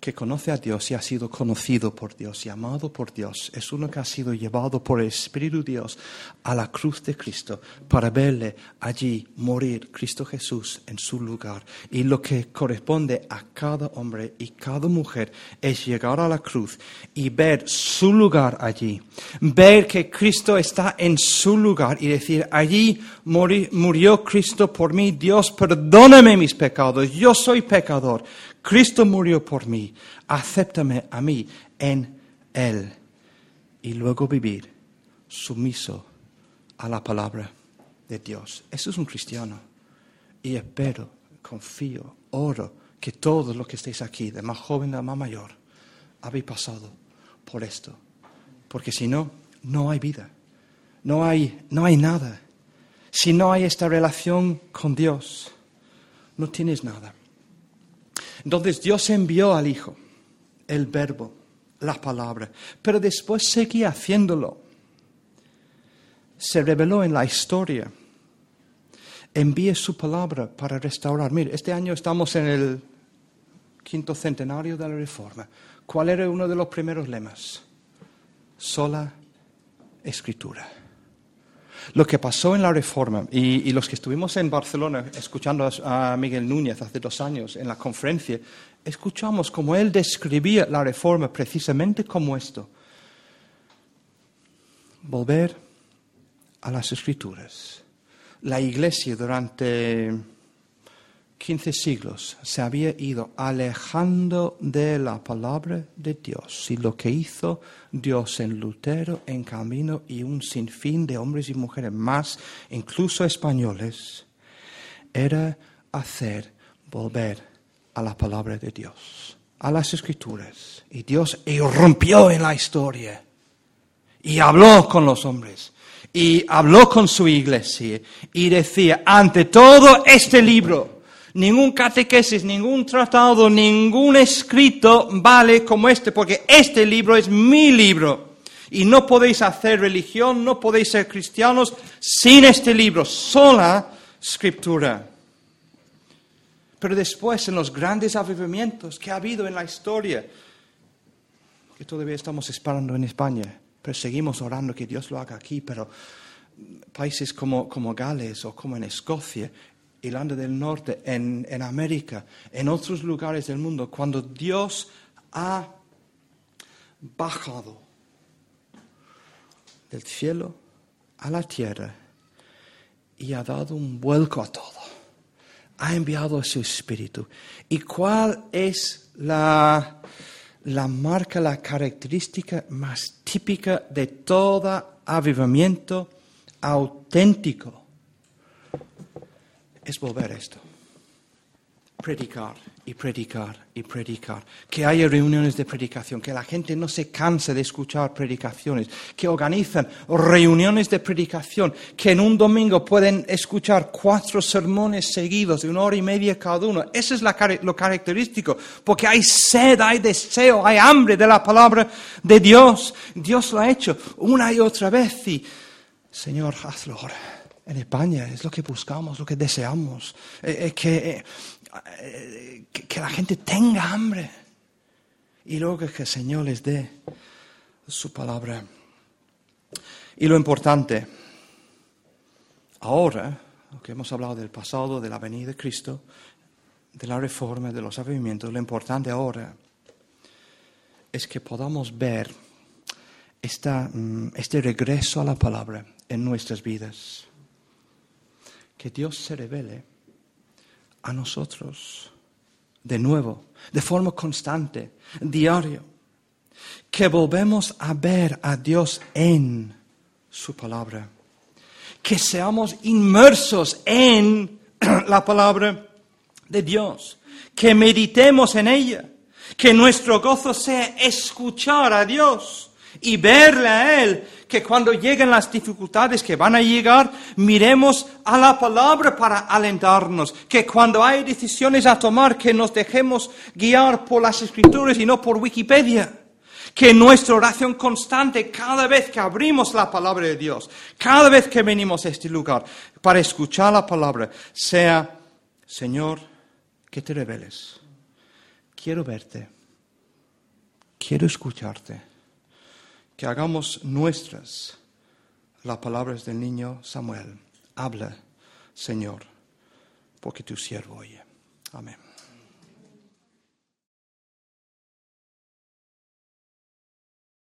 que conoce a Dios y ha sido conocido por Dios y amado por Dios, es uno que ha sido llevado por el Espíritu Dios a la cruz de Cristo para verle allí morir Cristo Jesús en su lugar. Y lo que corresponde a cada hombre y cada mujer es llegar a la cruz y ver su lugar allí, ver que Cristo está en su lugar y decir, allí murió Cristo por mí, Dios perdóname mis pecados, yo soy pecador Cristo murió por mí, acéptame a mí en Él y luego vivir sumiso a la palabra de Dios. Eso es un cristiano. Y espero, confío, oro que todos los que estéis aquí, de más joven a más mayor, habéis pasado por esto. Porque si no, no hay vida. No hay, no hay nada. Si no hay esta relación con Dios, no tienes nada. Entonces Dios envió al Hijo, el verbo, la palabra, pero después seguía haciéndolo. Se reveló en la historia. Envíe su palabra para restaurar. Mire, este año estamos en el quinto centenario de la Reforma. ¿Cuál era uno de los primeros lemas? Sola escritura. Lo que pasó en la Reforma, y, los que estuvimos en Barcelona escuchando a, Miguel Núñez hace dos años en la conferencia, escuchamos cómo él describía la Reforma precisamente como esto. Volver a las escrituras. La Iglesia durante 15 siglos se había ido alejando de la palabra de Dios y lo que hizo Dios en Lutero, en Camino y un sinfín de hombres y mujeres más, incluso españoles, era hacer volver a la palabra de Dios, a las escrituras. Y Dios irrumpió en la historia y habló con los hombres y habló con su iglesia y decía, ante todo este libro, Ningún catequesis, ningún tratado, ningún escrito vale como este, porque este libro es mi libro. Y no podéis hacer religión, no podéis ser cristianos sin este libro, sola escritura. Pero después, en los grandes avivamientos que ha habido en la historia, que todavía estamos esperando en España, pero seguimos orando que Dios lo haga aquí, pero países como, como Gales o como en Escocia, Irlanda del Norte, en, en América, en otros lugares del mundo, cuando Dios ha bajado del cielo a la tierra y ha dado un vuelco a todo. Ha enviado a su espíritu. ¿Y cuál es la, la marca, la característica más típica de todo avivamiento auténtico? Es volver a esto. Predicar y predicar y predicar. Que haya reuniones de predicación, que la gente no se canse de escuchar predicaciones, que organizan reuniones de predicación, que en un domingo pueden escuchar cuatro sermones seguidos de una hora y media cada uno. Eso es lo característico, porque hay sed, hay deseo, hay hambre de la palabra de Dios. Dios lo ha hecho una y otra vez y, Señor, hazlo ahora en España, es lo que buscamos, lo que deseamos, eh, eh, eh, que, que, la gente tenga hambre y luego que el Señor les dé su palabra. Y lo importante, ahora, aunque hemos hablado del pasado, de la venida de Cristo, de la reforma, de los avivamientos, lo importante ahora es que podamos ver mm, este regreso a la palabra en nuestras vidas. Que Dios se revele a nosotros de nuevo, de forma constante, diario. Que volvemos a ver a Dios en su palabra. Que seamos inmersos en la palabra de Dios. Que meditemos en ella. Que nuestro gozo sea escuchar a Dios y verle a Él que cuando lleguen las dificultades que van a llegar, miremos a la palabra para alentarnos, que cuando hay decisiones a tomar, que nos dejemos guiar por las escrituras y no por Wikipedia. Que nuestra oración constante, cada vez que abrimos la palabra de Dios, cada vez que venimos a este lugar para escuchar la palabra, sea, Señor, que te reveles. Quiero verte. Quiero escucharte que hagamos nuestras las palabras del niño Samuel. Habla, Señor, porque tu siervo oye. Amén.